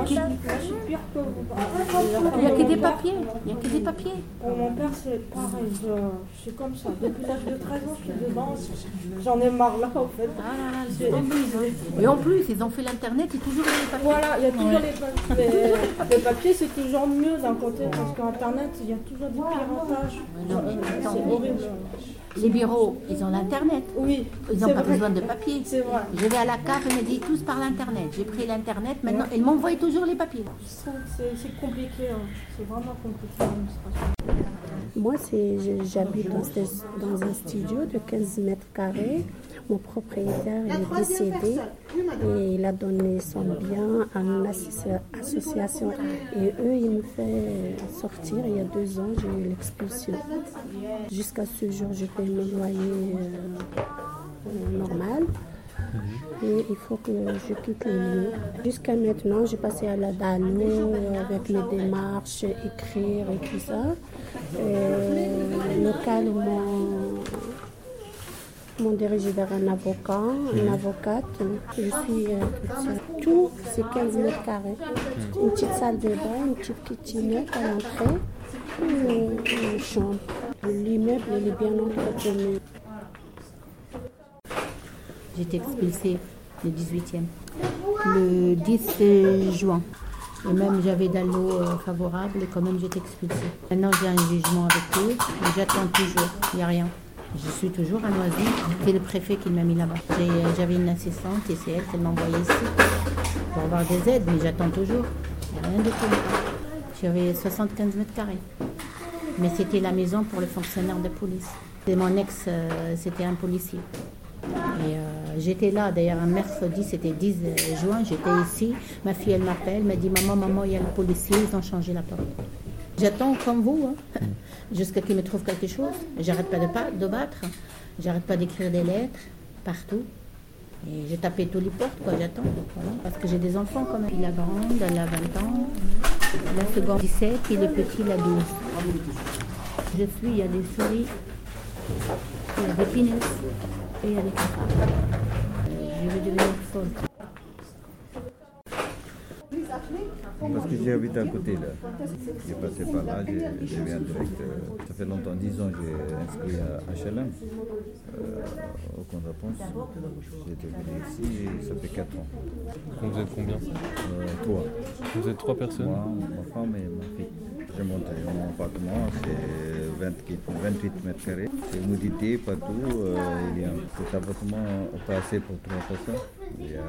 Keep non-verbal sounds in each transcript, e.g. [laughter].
n'y a que des papiers. Il n'y a que des papiers. Pour mon père, c'est pareil. Je, je suis comme ça. Depuis l'âge de 13 ans, je suis dedans. J'en ai marre là, en fait. Ah là là. Et en plus, ils ont fait l'internet et toujours les papiers. Voilà, il y a toujours Ouais. les papiers. Les, papiers, c'est toujours mieux d'un côté parce qu'Internet, il y a toujours du piratage. Euh, c'est horrible. Les bureaux, ils ont l'internet. Oui, Ils n'ont pas vrai. besoin de papier. C'est vrai. Je vais à la CAF et me dit tous par l'internet. J'ai pris l'internet, maintenant ils m'envoient toujours les papiers. C'est compliqué. hein. C'est vraiment compliqué l'administration. Moi, j'habite dans, un studio de 15 mètres carrés. Mon propriétaire est décédé et il a donné son bien à une associa- association. Et eux, ils me font sortir. Il y a deux ans, j'ai eu l'expulsion. Jusqu'à ce jour, je paye mon loyer euh, normal. Et il faut que je quitte le lieu. Jusqu'à maintenant, j'ai passé à la DALO euh, avec mes démarches, écrire et tout ça. Euh, local m'ont dirigé vers un avocat, une avocate. Je suis euh, toute. Tout, c'est 15 mètres carrés. Une petite salle de bain, une petite kitchenette à l'entrée, une, une chambre. L'immeuble, il est bien entretenu. J'ai été expulsée le 18e, le 10 juin. Et même j'avais d'allo euh, favorable et quand même j'étais expulsée. Maintenant j'ai un jugement avec eux, mais j'attends toujours, il n'y a rien. Je suis toujours à Noisy, c'est le préfet qui m'a mis là-bas. Euh, J'avais une assistante et c'est elle qui m'a envoyée ici pour avoir des aides, mais j'attends toujours. Il n'y a rien de tout. J'avais 75 mètres carrés. Mais c'était la maison pour le fonctionnaire de police. Et mon ex, euh, c'était un policier. Et j'étais là, d'ailleurs, un mercredi, c'était 10 juin, j'étais ici. Ma fille, elle m'appelle, m'a dit Maman, maman, il y a le policier, ils ont changé la porte. J'attends comme vous, hein, [laughs] jusqu'à qu'ils me trouvent quelque chose. J'arrête pas de, de battre, j'arrête pas d'écrire des lettres partout. Et j'ai tapé tous les portes, quoi, j'attends. Parce que j'ai des enfants quand même. La grande, elle a 20 ans, la seconde 17 et le petit, il a 12. Je suis, il y a des souris, il y a des pinaises et il y a des cafards. Je vais devenir folle. Parce que j'habite à côté là. J'ai passé par là, j'ai- je viens direct. euh, Ça fait longtemps, 10 ans, j'ai inscrit à HLM. Euh, au compte réponse. J'étais venu ici, et ça fait 4 ans. Donc vous êtes combien? Euh, toi, Vous êtes trois personnes moi, ma femme et ma. J'ai monté mon appartement, c'est 28, 28 mètres carrés. C'est humidité partout. euh, il y a cet appartement pas assez pour trois personnes. Il n'y a,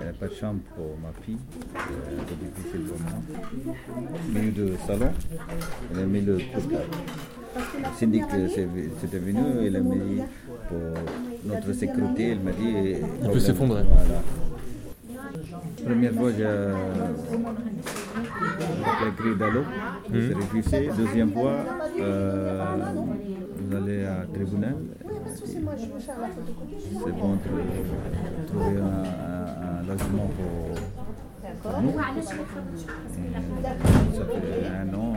il y a pas de chambre pour ma fille. C'est un peu difficile pour moi. Milieu de salon, elle a mis le couple. Le syndic euh, c'était venu, il a mis pour notre sécurité, il m'a dit. Il peut s'effondrer. Voilà. Première fois, j'ai j'ai écrit d'allô, j'ai refusé. Deuxième fois, euh, vous allez à tribunal. C'est bon de trouver un, un- un logement pour, pour nous. Et ça fait un an.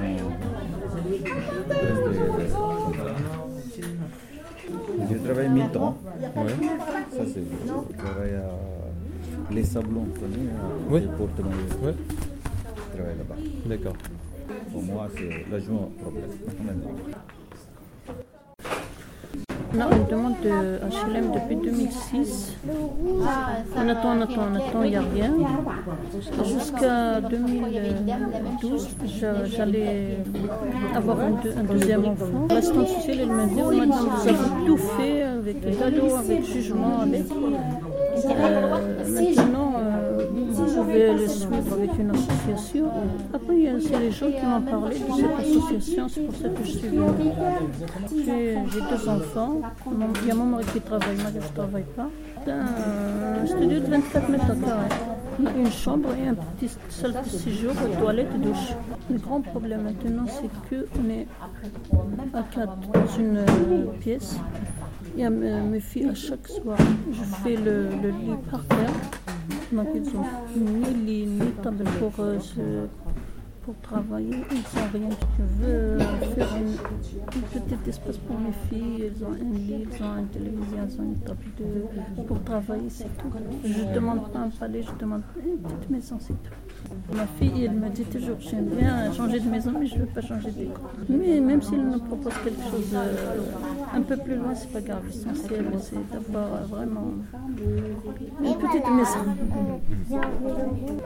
J'ai travaillé mi-temps. Ça, c'est Je travaille à Les Sablons, tu connais à Oui. Porte-Maillot. Ouais. Travaille là-bas. D'accord. Pour moi, c'est problème. On a une demande de HLM depuis 2006. On attend, on attend, on attend, il n'y a rien. Jusqu'à 2012, je- j'allais avoir un, deux- un deuxième enfant. L'assistante sociale, elle m'a dit, madame, vous avez tout fait avec l'ado, avec jugement, avec... Euh, maintenant, euh, pouvez le suivre avec une association. Après, il y a les gens qui m'ont parlé de cette association, c'est pour ça que je suis venue. J'ai deux enfants. Il y a mon mari qui travaille, moi je ne travaille pas. Un studio de 24 mètres carrés. Une chambre et un petit salle de séjour, toilette et douche. Le grand problème maintenant, c'est qu'on est à quatre dans une euh, pièce. Il y a mes, filles à chaque soir. Je fais le lit par terre. Donc ils ont ni lit ni table pour travailler. Ils savent rien si tu veux faire un, petit espace pour mes filles. Elles ont un lit, elles ont une télévision, elles ont une table de, pour travailler, c'est tout. Je ne demande pas un palais, je demande une petite maison, c'est tout. Ma fille, elle me dit toujours, j'aime bien changer de maison, mais je ne veux pas changer d'école. Mais même s'ils nous proposent quelque chose euh, un peu plus loin, c'est pas grave. L'essentiel, c'est d'avoir vraiment une petite maison.